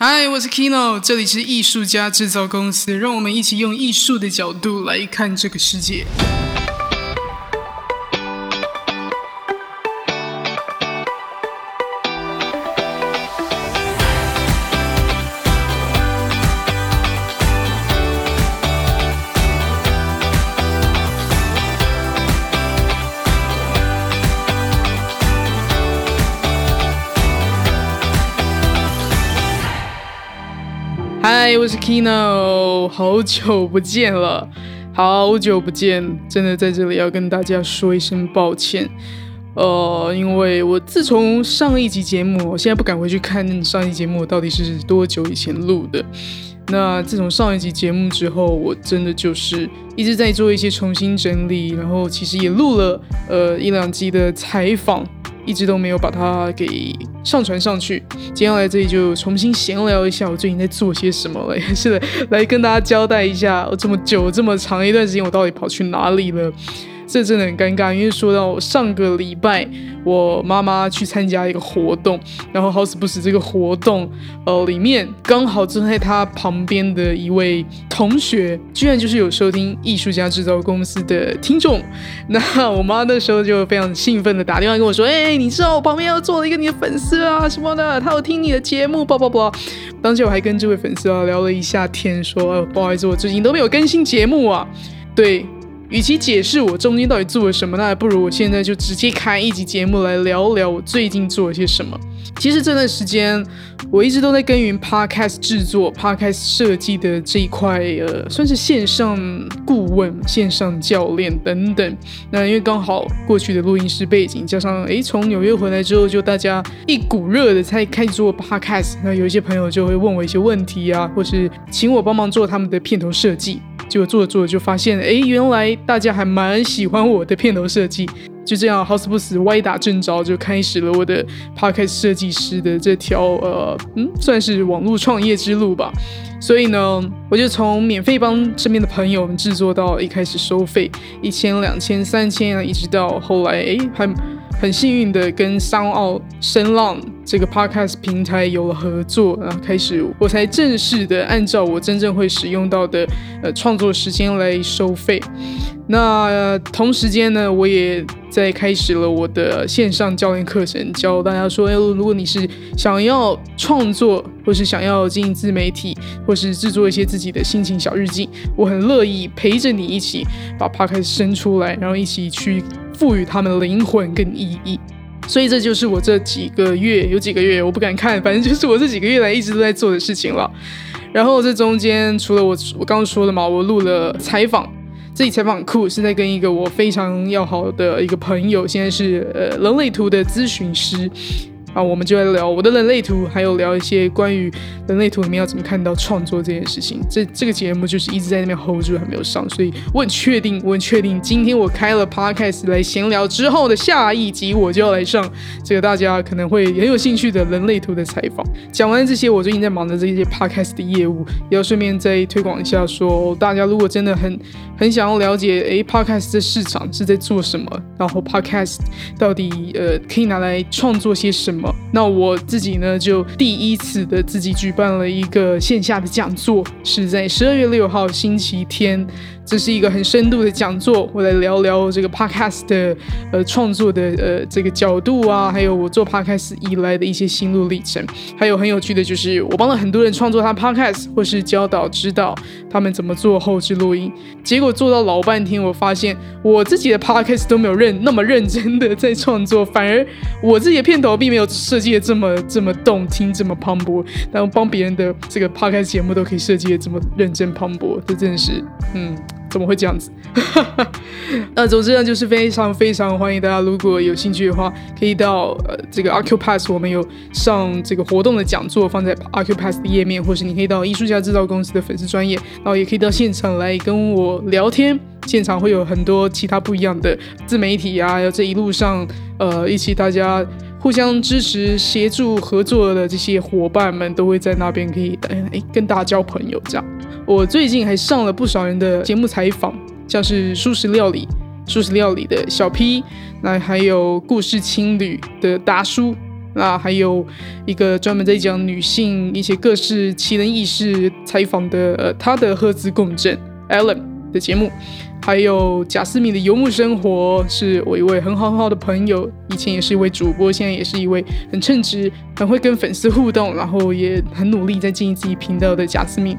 嗨，我是 Kino，这里是艺术家制造公司，让我们一起用艺术的角度来看这个世界。Kino，好久不见了，好久不见，真的在这里要跟大家说一声抱歉。呃，因为我自从上一集节目，我现在不敢回去看上一集节目到底是多久以前录的。那自从上一集节目之后，我真的就是一直在做一些重新整理，然后其实也录了呃一两集的采访。一直都没有把它给上传上去。接下来这里就重新闲聊一下，我最近在做些什么了，也 是来跟大家交代一下，我这么久这么长一段时间，我到底跑去哪里了。这真的很尴尬，因为说到上个礼拜，我妈妈去参加一个活动，然后好死不死，这个活动呃里面刚好坐在她旁边的一位同学，居然就是有收听艺术家制造公司的听众。那我妈那时候就非常兴奋的打电话跟我说：“哎，你知道我旁边要坐了一个你的粉丝啊什么的，他有听你的节目，不不不。”当时我还跟这位粉丝啊聊了一下天，说：“不好意思，我最近都没有更新节目啊。”对。与其解释我中间到底做了什么，那还不如我现在就直接开一集节目来聊聊我最近做了些什么。其实这段时间我一直都在耕耘 podcast 制作、podcast 设计的这一块，呃，算是线上顾问、线上教练等等。那因为刚好过去的录音室背景，加上诶从纽约回来之后，就大家一股热的才开始做 podcast。那有一些朋友就会问我一些问题啊，或是请我帮忙做他们的片头设计。就做着做着就发现，哎，原来大家还蛮喜欢我的片头设计。就这样，好死不死，歪打正着，就开始了我的 podcast 设计师的这条呃，嗯，算是网络创业之路吧。所以呢，我就从免费帮身边的朋友们制作到一开始收费一千、两千、三千啊，一直到后来，哎，还。很幸运的跟商奥声浪这个 podcast 平台有了合作，然后开始我才正式的按照我真正会使用到的呃创作时间来收费。那同时间呢，我也在开始了我的线上教练课程，教大家说，哎如果你是想要创作，或是想要经营自媒体，或是制作一些自己的心情小日记，我很乐意陪着你一起把 podcast 生出来，然后一起去。赋予他们灵魂跟意义，所以这就是我这几个月有几个月我不敢看，反正就是我这几个月来一直都在做的事情了。然后这中间除了我我刚刚说的嘛，我录了采访，这里采访酷是在跟一个我非常要好的一个朋友，现在是呃人类图的咨询师。啊，我们就来聊我的人类图，还有聊一些关于人类图里面要怎么看到创作这件事情。这这个节目就是一直在那边 hold 住，还没有上，所以我很确定，我很确定，今天我开了 podcast 来闲聊之后的下一集，我就要来上这个大家可能会很有兴趣的人类图的采访。讲完这些，我最近在忙的这些 podcast 的业务，也要顺便再推广一下，说大家如果真的很很想要了解，诶 podcast 的市场是在做什么，然后 podcast 到底呃可以拿来创作些什么。那我自己呢，就第一次的自己举办了一个线下的讲座，是在十二月六号星期天。这是一个很深度的讲座，我来聊聊这个 podcast 的呃创作的呃这个角度啊，还有我做 podcast 以来的一些心路历程。还有很有趣的就是，我帮了很多人创作他 podcast，或是教导指导他们怎么做后置录音。结果做到老半天，我发现我自己的 podcast 都没有认那么认真的在创作，反而我自己的片头并没有设计的这么这么动听，这么磅礴。然后帮别人的这个 podcast 节目都可以设计的这么认真磅礴，这真是嗯。怎么会这样子？那总之呢，就是非常非常欢迎大家，如果有兴趣的话，可以到呃这个 Acupass，我们有上这个活动的讲座放在 Acupass 的页面，或是你可以到艺术家制造公司的粉丝专业，然后也可以到现场来跟我聊天。现场会有很多其他不一样的自媒体啊，有这一路上呃一起大家互相支持、协助、合作的这些伙伴们，都会在那边可以哎跟大家交朋友这样。我最近还上了不少人的节目采访，像是素食料理、素食料理的小 P，那还有故事青旅的达叔，那还有一个专门在讲女性一些各式奇人异事采访的，呃，他的赫兹共振 Alan 的节目。还有贾思敏的游牧生活，是我一位很好很好的朋友，以前也是一位主播，现在也是一位很称职、很会跟粉丝互动，然后也很努力在经营自己频道的贾思敏。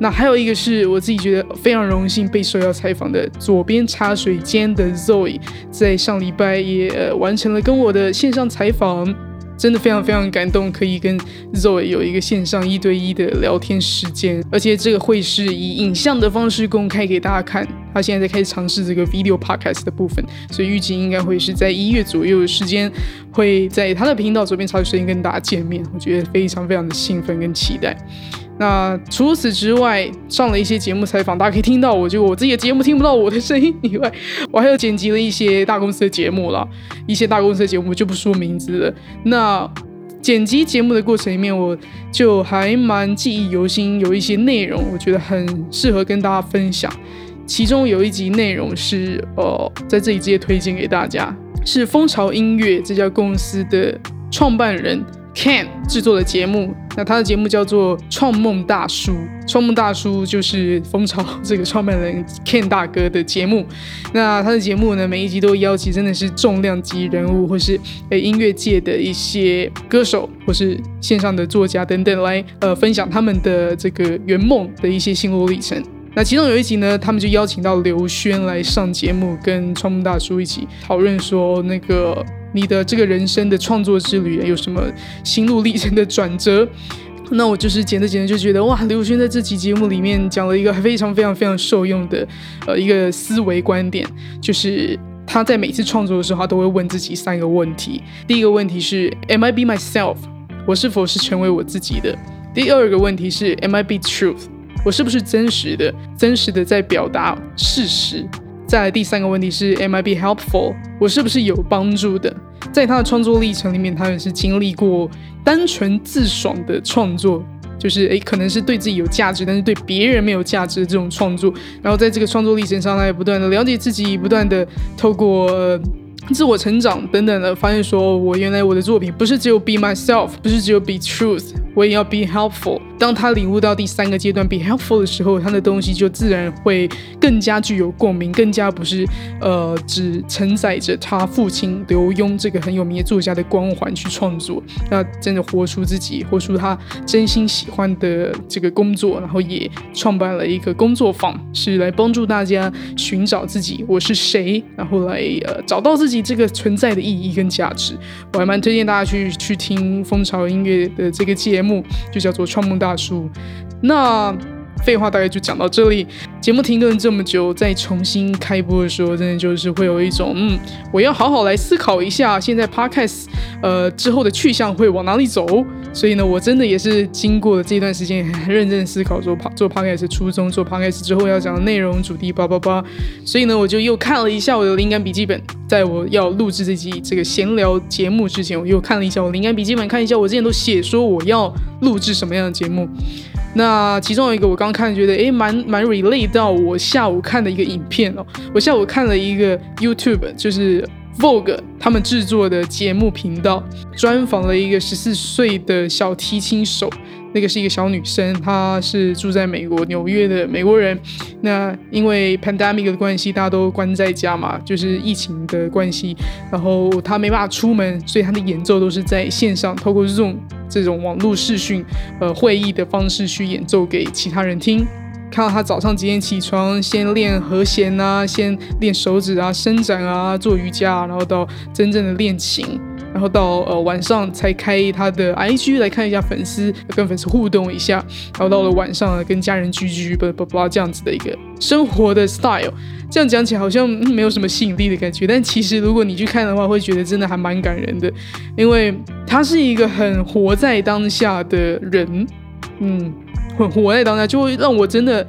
那还有一个是我自己觉得非常荣幸被受邀采访的左边茶水间的 Zoe，在上礼拜也完成了跟我的线上采访。真的非常非常感动，可以跟 Zoe 有一个线上一对一的聊天时间，而且这个会是以影像的方式公开给大家看。他现在在开始尝试这个 video podcast 的部分，所以预计应该会是在一月左右的时间，会在他的频道左边茶水间跟大家见面。我觉得非常非常的兴奋跟期待。那除此之外，上了一些节目采访，大家可以听到，我就我自己的节目听不到我的声音以外，我还有剪辑了一些大公司的节目了，一些大公司的节目就不说名字了。那剪辑节目的过程里面，我就还蛮记忆犹新，有一些内容我觉得很适合跟大家分享。其中有一集内容是，呃，在这里直接推荐给大家，是蜂巢音乐这家公司的创办人。Ken 制作的节目，那他的节目叫做《创梦大叔》，创梦大叔就是蜂巢这个创办人 Ken 大哥的节目。那他的节目呢，每一集都邀请真的是重量级人物，或是诶音乐界的一些歌手，或是线上的作家等等来呃分享他们的这个圆梦的一些心路历程。那其中有一集呢，他们就邀请到刘轩来上节目，跟川木大叔一起讨论说那个。你的这个人生的创作之旅有什么心路历程的转折？那我就是剪着剪着就觉得，哇，刘轩在这期节目里面讲了一个非常非常非常受用的呃一个思维观点，就是他在每次创作的时候，他都会问自己三个问题。第一个问题是，Am I be myself？我是否是成为我自己的？第二个问题是，Am I be truth？我是不是真实的？真实的在表达事实？再来第三个问题是，Am I be helpful？我是不是有帮助的？在他的创作历程里面，他也是经历过单纯自爽的创作，就是诶，可能是对自己有价值，但是对别人没有价值的这种创作。然后在这个创作历程上，他也不断的了解自己，不断的透过。自我成长等等的，发现说我原来我的作品不是只有 be myself，不是只有 be truth，我也要 be helpful。当他领悟到第三个阶段 be helpful 的时候，他的东西就自然会更加具有共鸣，更加不是呃只承载着他父亲刘墉这个很有名的作家的光环去创作，那真的活出自己，活出他真心喜欢的这个工作，然后也创办了一个工作坊，是来帮助大家寻找自己我是谁，然后来呃找到自己。这个存在的意义跟价值，我还蛮推荐大家去去听蜂巢音乐的这个节目，就叫做《创梦大叔》。那。废话大概就讲到这里。节目停顿这么久，再重新开播的时候，真的就是会有一种，嗯，我要好好来思考一下，现在 podcast 呃之后的去向会往哪里走。所以呢，我真的也是经过了这段时间，很认真思考做做 podcast 初衷，做 podcast 之后要讲的内容主题，叭叭叭。所以呢，我就又看了一下我的灵感笔记本，在我要录制这集这个闲聊节目之前，我又看了一下我灵感笔记本，看一下我之前都写说我要录制什么样的节目。那其中有一个我刚看觉得诶蛮蛮 relate 到我下午看的一个影片哦，我下午看了一个 YouTube 就是 Vogue 他们制作的节目频道，专访了一个十四岁的小提琴手。那个是一个小女生，她是住在美国纽约的美国人。那因为 pandemic 的关系，大家都关在家嘛，就是疫情的关系，然后她没办法出门，所以她的演奏都是在线上，透过这种这种网络视讯呃会议的方式去演奏给其他人听。看到她早上几点起床，先练和弦啊，先练手指啊，伸展啊，做瑜伽，然后到真正的练琴。然后到呃晚上才开他的 IG 来看一下粉丝，跟粉丝互动一下。然后到了晚上跟家人聚聚，不不不这样子的一个生活的 style。这样讲起来好像没有什么吸引力的感觉，但其实如果你去看的话，会觉得真的还蛮感人的，因为他是一个很活在当下的人，嗯，很活在当下，就会让我真的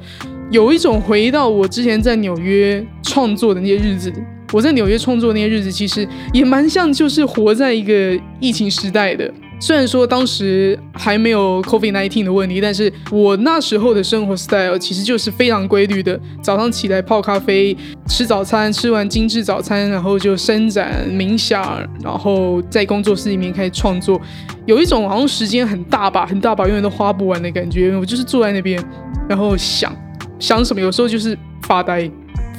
有一种回到我之前在纽约创作的那些日子。我在纽约创作那些日子，其实也蛮像，就是活在一个疫情时代的。虽然说当时还没有 COVID nineteen 的问题，但是我那时候的生活 style 其实就是非常规律的，早上起来泡咖啡，吃早餐，吃完精致早餐，然后就伸展、冥想，然后在工作室里面开始创作，有一种好像时间很大把、很大把，永远都花不完的感觉。我就是坐在那边，然后想想什么，有时候就是发呆。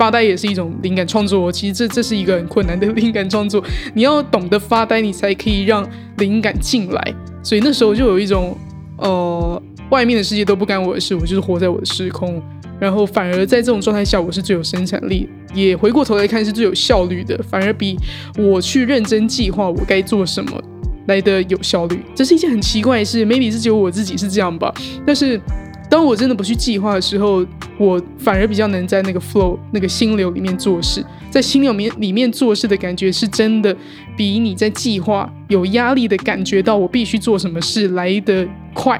发呆也是一种灵感创作，其实这这是一个很困难的灵感创作，你要懂得发呆，你才可以让灵感进来。所以那时候就有一种，呃，外面的世界都不干我的事，我就是活在我的时空。然后反而在这种状态下，我是最有生产力，也回过头来看是最有效率的，反而比我去认真计划我该做什么来的有效率。这是一件很奇怪的事，maybe 是只有我自己是这样吧，但是。当我真的不去计划的时候，我反而比较能在那个 flow 那个心流里面做事，在心流面里面做事的感觉是真的比你在计划有压力的感觉到我必须做什么事来得快。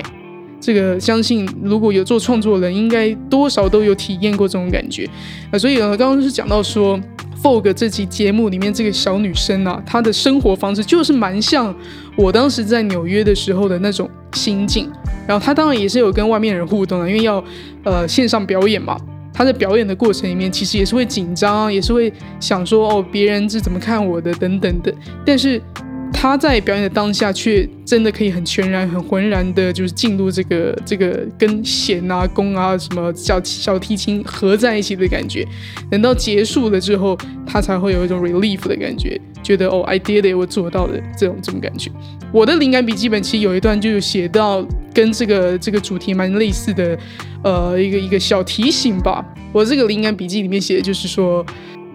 这个相信如果有做创作的人，应该多少都有体验过这种感觉啊。所以呢，刚刚是讲到说。Fog 这期节目里面这个小女生啊，她的生活方式就是蛮像我当时在纽约的时候的那种心境。然后她当然也是有跟外面人互动的，因为要呃线上表演嘛。她在表演的过程里面，其实也是会紧张，也是会想说哦，别人是怎么看我的等等的。但是他在表演的当下，却真的可以很全然、很浑然的，就是进入这个这个跟弦啊、弓啊、什么小小提琴合在一起的感觉。等到结束了之后，他才会有一种 relief 的感觉，觉得哦，I did it，我做到了这种这种感觉。我的灵感笔记本其实有一段就写到跟这个这个主题蛮类似的，呃，一个一个小提醒吧。我这个灵感笔记里面写的就是说，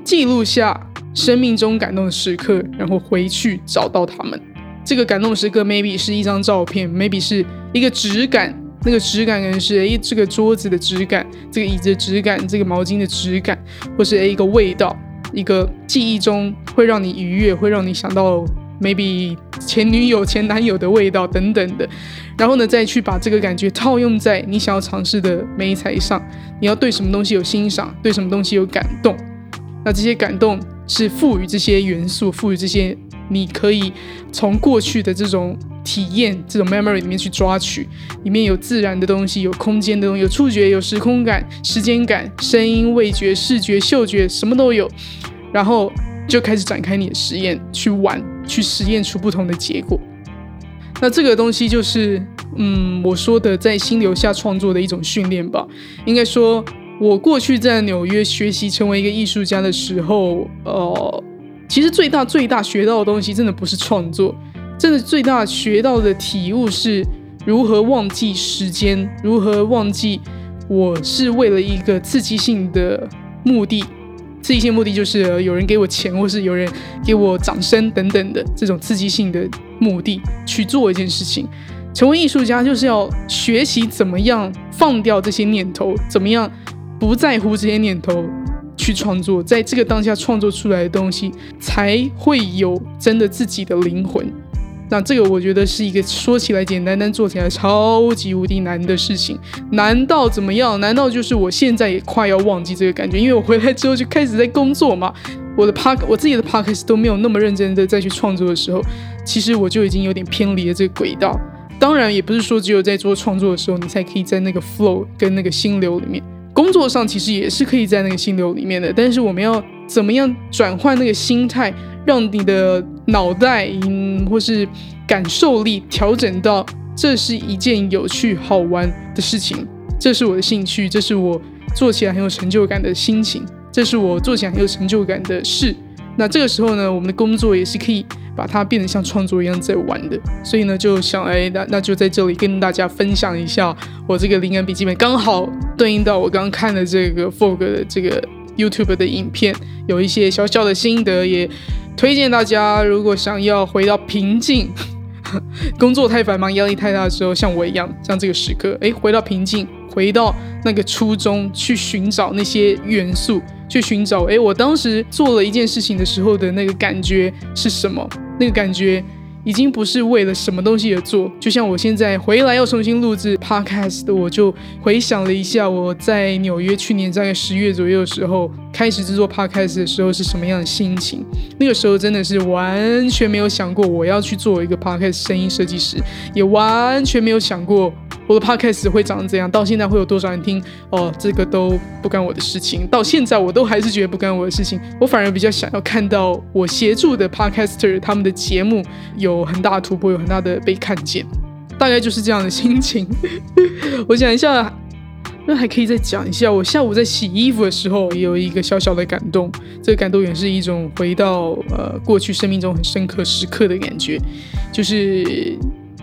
记录下。生命中感动的时刻，然后回去找到他们。这个感动时刻，maybe 是一张照片，maybe 是一个质感，那个质感可能是诶这个桌子的质感，这个椅子的质感，这个毛巾的质感，或是诶一个味道，一个记忆中会让你愉悦，会让你想到 maybe 前女友、前男友的味道等等的。然后呢，再去把这个感觉套用在你想要尝试的美材上。你要对什么东西有欣赏，对什么东西有感动，那这些感动。是赋予这些元素，赋予这些你可以从过去的这种体验、这种 memory 里面去抓取，里面有自然的东西，有空间的东西，有触觉，有时空感、时间感、声音、味觉、视觉、嗅觉，什么都有。然后就开始展开你的实验，去玩，去实验出不同的结果。那这个东西就是，嗯，我说的在心流下创作的一种训练吧，应该说。我过去在纽约学习成为一个艺术家的时候，呃，其实最大最大学到的东西，真的不是创作，真的最大学到的体悟是如何忘记时间，如何忘记我是为了一个刺激性的目的，刺激性目的就是有人给我钱，或是有人给我掌声等等的这种刺激性的目的去做一件事情。成为艺术家就是要学习怎么样放掉这些念头，怎么样。不在乎这些念头去创作，在这个当下创作出来的东西，才会有真的自己的灵魂。那这个我觉得是一个说起来简单，但做起来超级无敌难的事情。难道怎么样？难道就是我现在也快要忘记这个感觉？因为我回来之后就开始在工作嘛。我的 park，我自己的 parkes 都没有那么认真的再去创作的时候，其实我就已经有点偏离了这个轨道。当然，也不是说只有在做创作的时候，你才可以在那个 flow 跟那个心流里面。工作上其实也是可以在那个心流里面的，但是我们要怎么样转换那个心态，让你的脑袋嗯或是感受力调整到这是一件有趣好玩的事情，这是我的兴趣，这是我做起来很有成就感的心情，这是我做起来很有成就感的事。那这个时候呢，我们的工作也是可以把它变得像创作一样在玩的，所以呢，就想哎，那那就在这里跟大家分享一下我这个灵感笔记本，刚好对应到我刚刚看的这个 Fog 的这个 YouTube 的影片，有一些小小的心得，也推荐大家，如果想要回到平静，工作太繁忙、压力太大的时候，像我一样，像这个时刻，哎，回到平静，回到那个初衷，去寻找那些元素。去寻找，哎，我当时做了一件事情的时候的那个感觉是什么？那个感觉已经不是为了什么东西而做。就像我现在回来要重新录制 podcast，我就回想了一下我在纽约去年大概十月左右的时候开始制作 podcast 的时候是什么样的心情。那个时候真的是完全没有想过我要去做一个 podcast 声音设计师，也完全没有想过。我的 podcast 会长成怎样？到现在会有多少人听？哦，这个都不干我的事情。到现在我都还是觉得不干我的事情。我反而比较想要看到我协助的 podcaster 他们的节目有很大的突破，有很大的被看见。大概就是这样的心情。我想一下，那还可以再讲一下。我下午在洗衣服的时候，也有一个小小的感动。这个感动也是一种回到呃过去生命中很深刻时刻的感觉，就是。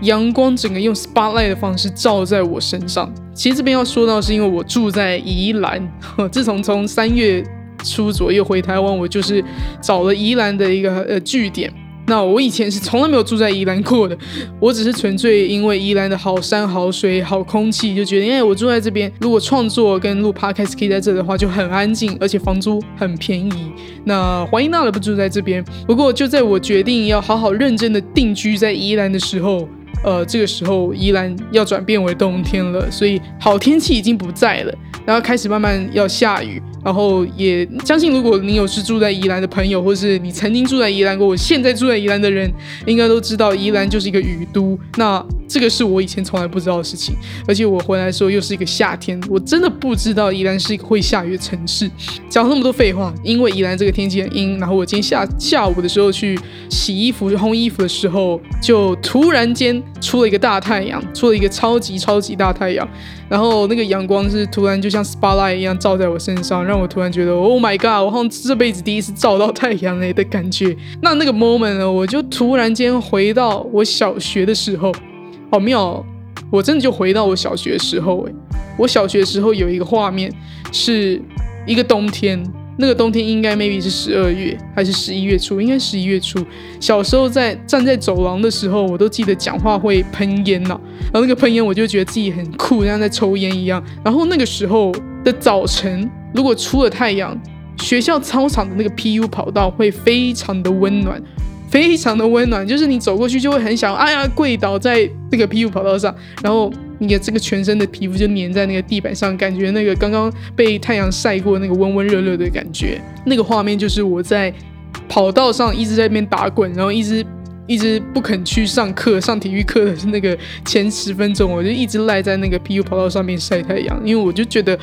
阳光整个用 spotlight 的方式照在我身上。其实这边要说到，是因为我住在宜兰。自从从三月初左右回台湾，我就是找了宜兰的一个呃据点。那我以前是从来没有住在宜兰过的，我只是纯粹因为宜兰的好山好水好空气，就觉得，哎我住在这边，如果创作跟录 podcast 可以在这的话，就很安静，而且房租很便宜。那欢迎娜的不住在这边。不过就在我决定要好好认真的定居在宜兰的时候。呃，这个时候宜兰要转变为冬天了，所以好天气已经不在了，然后开始慢慢要下雨。然后也相信，如果你有是住在宜兰的朋友，或是你曾经住在宜兰过，我现在住在宜兰的人，应该都知道宜兰就是一个雨都。那这个是我以前从来不知道的事情，而且我回来的时候又是一个夏天，我真的不知道宜兰是一个会下雨的城市。讲那么多废话，因为宜兰这个天气很阴。然后我今天下下午的时候去洗衣服、烘衣服的时候，就突然间出了一个大太阳，出了一个超级超级大太阳。然后那个阳光是突然就像 spotlight 一样照在我身上，让让我突然觉得 Oh my God，我好像这辈子第一次照到太阳哎的感觉。那那个 moment 呢，我就突然间回到我小学的时候，好妙！我真的就回到我小学的时候哎，我小学的时候有一个画面，是一个冬天。那个冬天应该 maybe 是十二月还是十一月初？应该十一月初。小时候在站在走廊的时候，我都记得讲话会喷烟呐。然后那个喷烟，我就觉得自己很酷，像在抽烟一样。然后那个时候的早晨，如果出了太阳，学校操场的那个 PU 跑道会非常的温暖。非常的温暖，就是你走过去就会很想，哎呀，跪倒在那个 PU 跑道上，然后你的这个全身的皮肤就粘在那个地板上，感觉那个刚刚被太阳晒过那个温温热热的感觉。那个画面就是我在跑道上一直在那边打滚，然后一直一直不肯去上课，上体育课的是那个前十分钟，我就一直赖在那个 PU 跑道上面晒太阳，因为我就觉得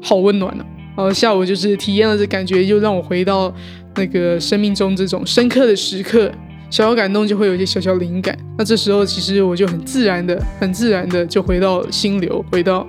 好温暖啊。然后下午就是体验了这感觉，就让我回到。那个生命中这种深刻的时刻，小小感动就会有一些小小灵感。那这时候其实我就很自然的、很自然的就回到心流，回到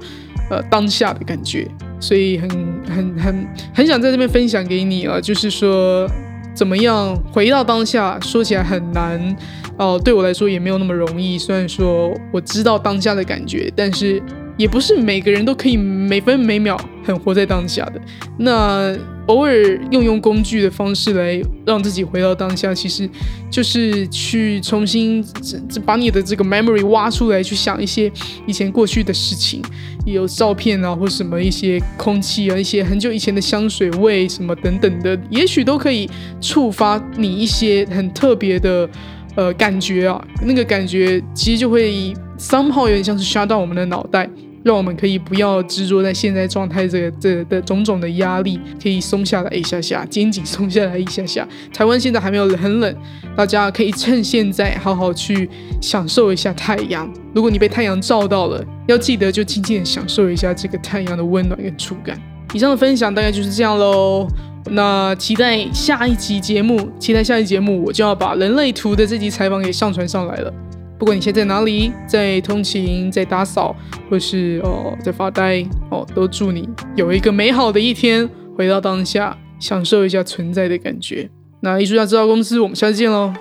呃当下的感觉。所以很、很、很、很想在这边分享给你啊，就是说怎么样回到当下，说起来很难哦，对我来说也没有那么容易。虽然说我知道当下的感觉，但是。也不是每个人都可以每分每秒很活在当下的。那偶尔用用工具的方式来让自己回到当下，其实就是去重新把你的这个 memory 挖出来，去想一些以前过去的事情，有照片啊，或什么一些空气啊，一些很久以前的香水味什么等等的，也许都可以触发你一些很特别的呃感觉啊。那个感觉其实就会 somehow 有点像是刷到我们的脑袋。让我们可以不要执着在现在状态，这个这的种种的压力可以松下来一下下，肩颈松下来一下下。台湾现在还没有很冷，大家可以趁现在好好去享受一下太阳。如果你被太阳照到了，要记得就静静的享受一下这个太阳的温暖跟触感。以上的分享大概就是这样喽。那期待下一集节目，期待下一集节目，我就要把人类图的这集采访给上传上来了。不管你现在在哪里，在通勤，在打扫，或是哦在发呆哦，都祝你有一个美好的一天，回到当下，享受一下存在的感觉。那艺术家制造公司，我们下次见喽。